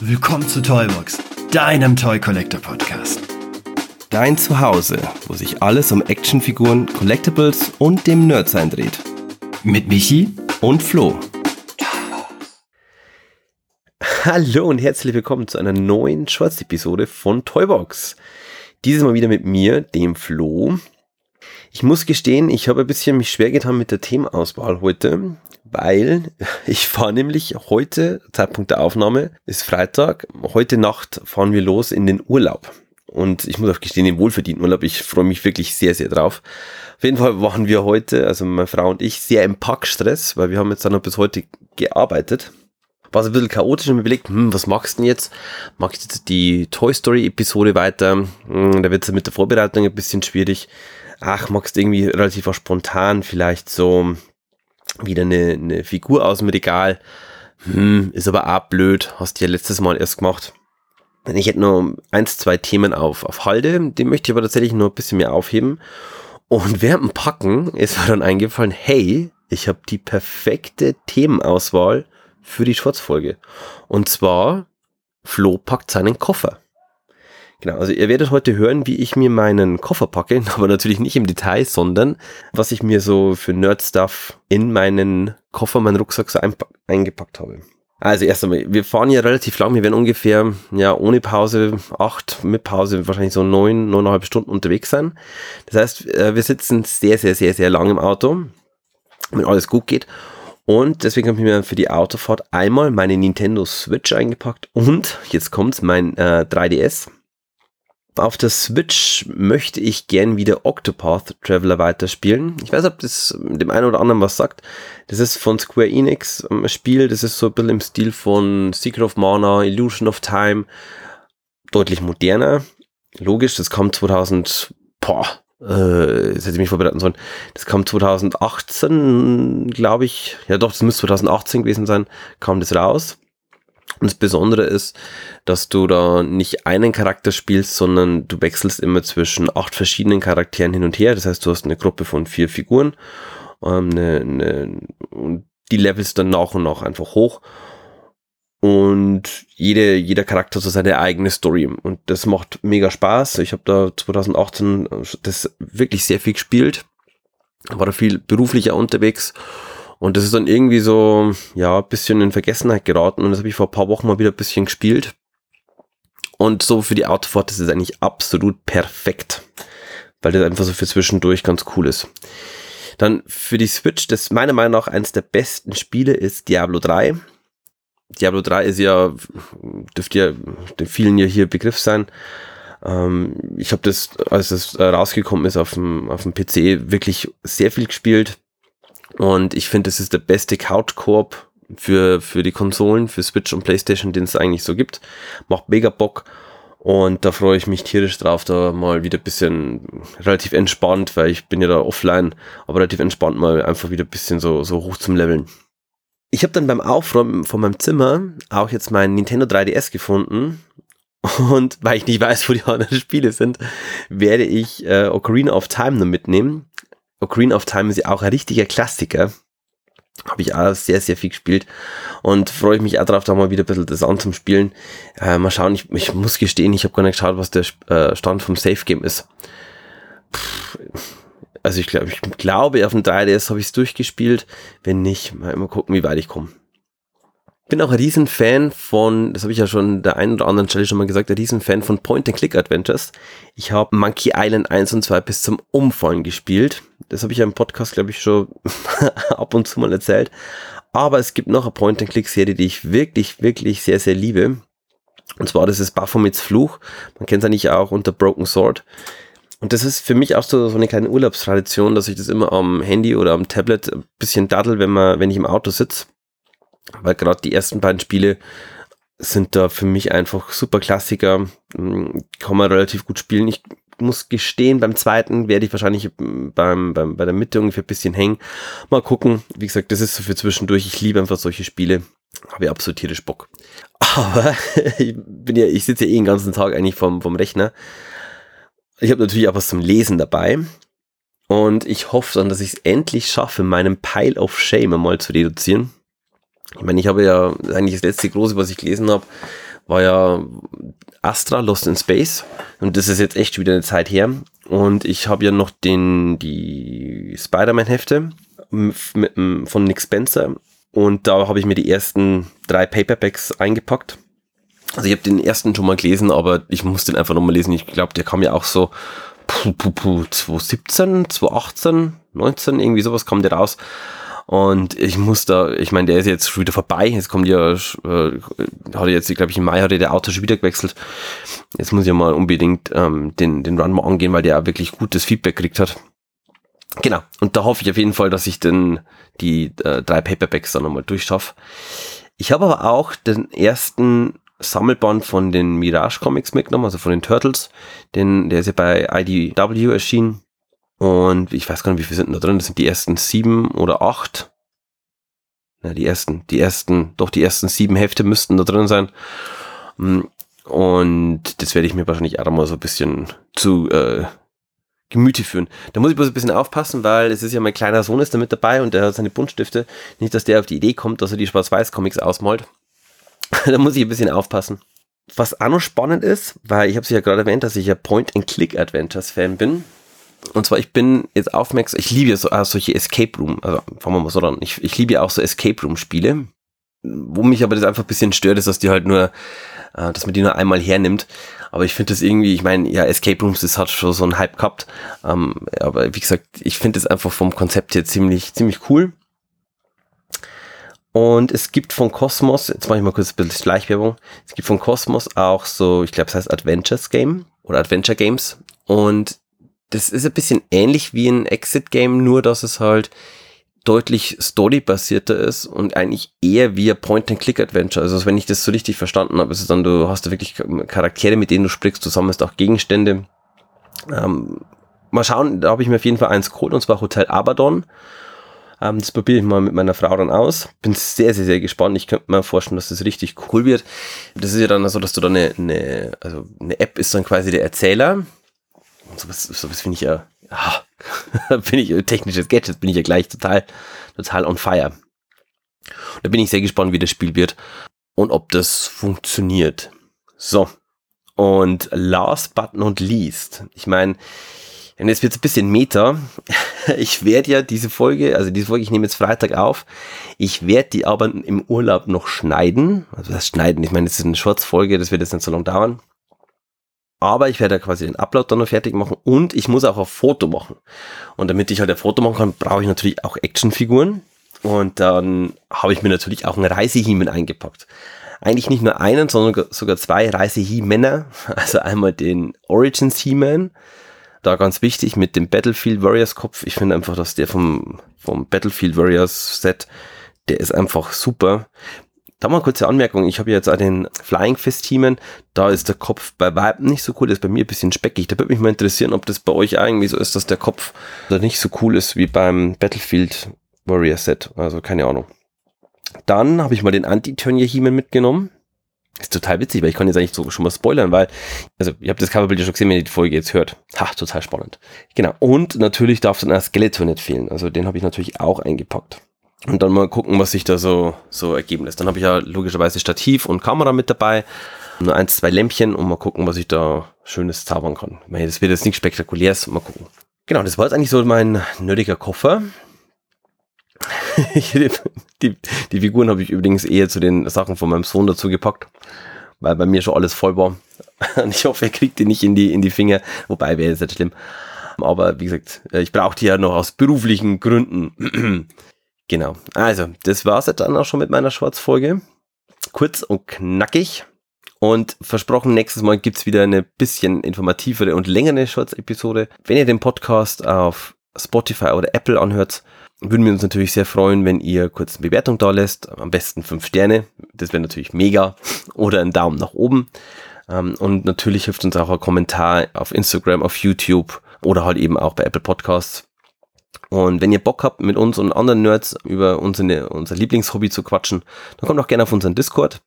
Willkommen zu Toybox, deinem Toy Collector Podcast. Dein Zuhause, wo sich alles um Actionfiguren, Collectibles und dem Nerdsein dreht. Mit Michi Und Flo. Hallo und herzlich willkommen zu einer neuen Shorts-Episode von Toybox. Dieses Mal wieder mit mir, dem Flo. Ich muss gestehen, ich habe ein bisschen mich schwer getan mit der Themenauswahl heute, weil ich fahre nämlich heute, Zeitpunkt der Aufnahme, ist Freitag, heute Nacht fahren wir los in den Urlaub. Und ich muss auch gestehen, den wohlverdienten Urlaub, ich freue mich wirklich sehr, sehr drauf. Auf jeden Fall waren wir heute, also meine Frau und ich, sehr im Packstress, weil wir haben jetzt dann noch bis heute gearbeitet. War so ein bisschen chaotisch und überlegt, hm, was machst du denn jetzt? Magst du jetzt die Toy Story Episode weiter? Hm, da wird es mit der Vorbereitung ein bisschen schwierig. Ach, magst irgendwie relativ auch spontan vielleicht so wieder eine, eine Figur aus dem Regal? Hm, ist aber auch blöd. Hast du ja letztes Mal erst gemacht. Ich hätte nur eins, zwei Themen auf, auf Halde. Die möchte ich aber tatsächlich nur ein bisschen mehr aufheben. Und während dem Packen ist mir dann eingefallen, hey, ich habe die perfekte Themenauswahl für die Schwarzfolge. Und zwar, Flo packt seinen Koffer. Genau, also ihr werdet heute hören, wie ich mir meinen Koffer packe, aber natürlich nicht im Detail, sondern was ich mir so für Nerd-Stuff in meinen Koffer, meinen Rucksack so eingepackt habe. Also erst einmal, wir fahren ja relativ lang, wir werden ungefähr, ja, ohne Pause, acht, mit Pause wahrscheinlich so neun, neuneinhalb Stunden unterwegs sein. Das heißt, äh, wir sitzen sehr, sehr, sehr, sehr lang im Auto, wenn alles gut geht. Und deswegen habe ich mir für die Autofahrt einmal meine Nintendo Switch eingepackt und, jetzt kommt's, mein äh, 3DS. Auf der Switch möchte ich gern wieder Octopath Traveler weiterspielen. Ich weiß, ob das dem einen oder anderen was sagt. Das ist von Square Enix ein Spiel, das ist so ein bisschen im Stil von Secret of Mana, Illusion of Time. Deutlich moderner. Logisch, das kommt 2000, boah, äh, jetzt hätte ich mich vorbereiten sollen. Das kam 2018, glaube ich. Ja doch, das müsste 2018 gewesen sein, kam das raus. Und das Besondere ist, dass du da nicht einen Charakter spielst, sondern du wechselst immer zwischen acht verschiedenen Charakteren hin und her. Das heißt, du hast eine Gruppe von vier Figuren ähm, eine, eine, und die levelst dann nach und nach einfach hoch. Und jede, jeder Charakter hat so seine eigene Story. Und das macht mega Spaß. Ich habe da 2018 das wirklich sehr viel gespielt. War da viel beruflicher unterwegs und das ist dann irgendwie so, ja, bisschen in Vergessenheit geraten. Und das habe ich vor ein paar Wochen mal wieder ein bisschen gespielt. Und so für die Autofahrt ist es eigentlich absolut perfekt. Weil das einfach so für zwischendurch ganz cool ist. Dann für die Switch, das meiner Meinung nach eines der besten Spiele ist Diablo 3. Diablo 3 ist ja, dürfte ja den vielen ja hier Begriff sein. Ähm, ich habe das, als es rausgekommen ist auf dem, auf dem PC, wirklich sehr viel gespielt und ich finde, das ist der beste Couch-Koop für, für die Konsolen, für Switch und Playstation, den es eigentlich so gibt. Macht mega Bock. Und da freue ich mich tierisch drauf, da mal wieder ein bisschen relativ entspannt, weil ich bin ja da offline, aber relativ entspannt mal einfach wieder ein bisschen so, so hoch zum Leveln. Ich habe dann beim Aufräumen von meinem Zimmer auch jetzt mein Nintendo 3DS gefunden. Und weil ich nicht weiß, wo die anderen Spiele sind, werde ich äh, Ocarina of Time nur mitnehmen. Ocarina of Time ist ja auch ein richtiger Klassiker. Habe ich auch sehr, sehr viel gespielt und freue ich mich auch darauf, da mal wieder ein bisschen das an zum Spielen. Äh, mal schauen, ich, ich muss gestehen, ich habe gar nicht geschaut, was der äh, Stand vom Safe Game ist. Pff, also ich glaube, ich glaube, auf dem 3DS habe ich es durchgespielt. Wenn nicht, mal gucken, wie weit ich komme bin auch ein Riesenfan von, das habe ich ja schon der einen oder anderen Stelle schon mal gesagt, ein Riesenfan von Point-and-Click-Adventures. Ich habe Monkey Island 1 und 2 bis zum Umfallen gespielt. Das habe ich ja im Podcast, glaube ich, schon ab und zu mal erzählt. Aber es gibt noch eine Point-and-Click-Serie, die ich wirklich, wirklich sehr, sehr liebe. Und zwar das ist Baphomets Fluch. Man kennt es eigentlich auch unter Broken Sword. Und das ist für mich auch so, so eine kleine Urlaubstradition, dass ich das immer am Handy oder am Tablet ein bisschen daddel, wenn man, wenn ich im Auto sitze weil gerade die ersten beiden Spiele sind da für mich einfach super Klassiker. Hm, kann man relativ gut spielen. Ich muss gestehen, beim zweiten werde ich wahrscheinlich beim, beim, bei der Mitte ungefähr ein bisschen hängen. Mal gucken. Wie gesagt, das ist so für zwischendurch. Ich liebe einfach solche Spiele. Habe ich absolut tierisch Bock. Aber ich bin ja, ich sitze ja eh den ganzen Tag eigentlich vom, vom Rechner. Ich habe natürlich auch was zum Lesen dabei. Und ich hoffe dann, dass ich es endlich schaffe, meinen Pile of Shame mal zu reduzieren. Ich meine, ich habe ja eigentlich das letzte große, was ich gelesen habe, war ja Astra Lost in Space und das ist jetzt echt wieder eine Zeit her und ich habe ja noch den die Spider-Man-Hefte von Nick Spencer und da habe ich mir die ersten drei Paperbacks eingepackt. Also ich habe den ersten schon mal gelesen, aber ich muss den einfach nochmal lesen. Ich glaube, der kam ja auch so puh, puh, puh, 2017, 2018, 19, irgendwie sowas kam der raus. Und ich muss da, ich meine, der ist jetzt schon wieder vorbei. Jetzt kommt ja, äh, hat jetzt, glaube ich, im Mai hat der Auto schon wieder gewechselt. Jetzt muss ich ja mal unbedingt ähm, den, den Run mal angehen, weil der wirklich gutes Feedback gekriegt hat. Genau. Und da hoffe ich auf jeden Fall, dass ich den, die äh, drei Paperbacks dann nochmal durchschaffe. Ich habe aber auch den ersten Sammelband von den Mirage Comics mitgenommen, also von den Turtles. Den, der ist ja bei IDW erschienen. Und ich weiß gar nicht, wie viele sind da drin. Das sind die ersten sieben oder acht. Na, die ersten, die ersten, doch die ersten sieben Hefte müssten da drin sein. Mm, und das werde ich mir wahrscheinlich auch mal so ein bisschen zu äh, Gemüte führen. Da muss ich bloß ein bisschen aufpassen, weil es ist ja mein kleiner Sohn ist da mit dabei und der hat seine Buntstifte. Nicht, dass der auf die Idee kommt, dass er die Schwarz-Weiß-Comics ausmalt. da muss ich ein bisschen aufpassen. Was auch noch spannend ist, weil ich habe es ja gerade erwähnt, dass ich ja Point-and-Click-Adventures-Fan bin. Und zwar, ich bin jetzt aufmerksam, ich liebe ja so, äh, solche Escape Room, also fangen wir mal so an, ich, ich liebe ja auch so Escape Room-Spiele. Wo mich aber das einfach ein bisschen stört, ist, dass die halt nur, äh, dass man die nur einmal hernimmt. Aber ich finde das irgendwie, ich meine, ja, Escape Rooms, das hat schon so einen Hype gehabt. Ähm, aber wie gesagt, ich finde das einfach vom Konzept her ziemlich, ziemlich cool. Und es gibt von Cosmos, jetzt mache ich mal kurz ein bisschen Schleichwerbung, es gibt von Cosmos auch so, ich glaube, es heißt Adventures Game oder Adventure Games. Und das ist ein bisschen ähnlich wie ein Exit-Game, nur dass es halt deutlich storybasierter ist und eigentlich eher wie ein Point-and-Click-Adventure. Also wenn ich das so richtig verstanden habe, ist es dann, du hast da wirklich Charaktere, mit denen du sprichst, du sammelst auch Gegenstände. Ähm, mal schauen, da habe ich mir auf jeden Fall eins geholt, und zwar Hotel Abaddon. Ähm, das probiere ich mal mit meiner Frau dann aus. Bin sehr, sehr, sehr gespannt. Ich könnte mir vorstellen, dass das richtig cool wird. Das ist ja dann so, dass du da eine, eine, also eine App ist dann quasi der Erzähler. Sowas, sowas finde ich ja, ja bin ich, technisches Gadget bin ich ja gleich total, total on fire. Da bin ich sehr gespannt, wie das Spiel wird und ob das funktioniert. So. Und last but not least, ich meine, und jetzt wird es ein bisschen Meta. Ich werde ja diese Folge, also diese Folge, ich nehme jetzt Freitag auf. Ich werde die aber im Urlaub noch schneiden. Also das schneiden, ich meine, das ist eine Shorts-Folge, das wird jetzt nicht so lange dauern. Aber ich werde quasi den Upload dann noch fertig machen und ich muss auch ein Foto machen. Und damit ich halt ein Foto machen kann, brauche ich natürlich auch Actionfiguren. Und dann habe ich mir natürlich auch einen Reisehiemen eingepackt. Eigentlich nicht nur einen, sondern sogar zwei Reisehie-Männer. Also einmal den Origins He-Man da ganz wichtig mit dem Battlefield Warriors Kopf. Ich finde einfach, dass der vom, vom Battlefield Warriors Set, der ist einfach super. Da mal kurze Anmerkung. Ich habe jetzt auch den Flying Fist Teamen. Da ist der Kopf bei Weitem nicht so cool. Der ist bei mir ein bisschen speckig. Da würde mich mal interessieren, ob das bei euch irgendwie so ist, dass der Kopf da nicht so cool ist wie beim Battlefield Warrior Set. Also keine Ahnung. Dann habe ich mal den Anti-Turnier Heeman mitgenommen. Ist total witzig, weil ich kann jetzt eigentlich so schon mal spoilern, weil, also ihr habt das Coverbild ja schon gesehen, wenn ihr die Folge jetzt hört. Ha, total spannend. Genau. Und natürlich darf dann ein Skeleton nicht fehlen. Also den habe ich natürlich auch eingepackt. Und dann mal gucken, was sich da so, so ergeben lässt. Dann habe ich ja logischerweise Stativ und Kamera mit dabei. Nur eins, zwei Lämpchen und mal gucken, was ich da Schönes zaubern kann. Das wird jetzt nichts Spektakuläres. Mal gucken. Genau, das war jetzt eigentlich so mein nerdiger Koffer. die, die Figuren habe ich übrigens eher zu den Sachen von meinem Sohn dazu gepackt, weil bei mir schon alles voll war. Und ich hoffe, er kriegt die nicht in die, in die Finger, wobei wäre jetzt nicht schlimm. Aber wie gesagt, ich brauche die ja noch aus beruflichen Gründen. Genau. Also, das war es dann auch schon mit meiner Schwarzfolge. Kurz und knackig. Und versprochen, nächstes Mal gibt es wieder eine bisschen informativere und längere Shorts-Episode. Wenn ihr den Podcast auf Spotify oder Apple anhört, würden wir uns natürlich sehr freuen, wenn ihr kurz eine Bewertung da lässt. Am besten fünf Sterne. Das wäre natürlich mega. Oder einen Daumen nach oben. Ähm, und natürlich hilft uns auch ein Kommentar auf Instagram, auf YouTube oder halt eben auch bei Apple Podcasts. Und wenn ihr Bock habt, mit uns und anderen Nerds über unsere, unser Lieblingshobby zu quatschen, dann kommt auch gerne auf unseren Discord.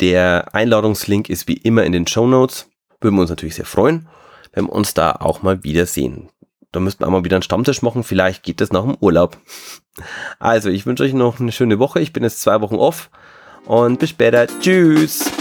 Der Einladungslink ist wie immer in den Show Notes. Würden wir uns natürlich sehr freuen, wenn wir uns da auch mal wiedersehen. Da müssten wir auch mal wieder einen Stammtisch machen. Vielleicht geht das nach dem Urlaub. Also, ich wünsche euch noch eine schöne Woche. Ich bin jetzt zwei Wochen off. Und bis später. Tschüss.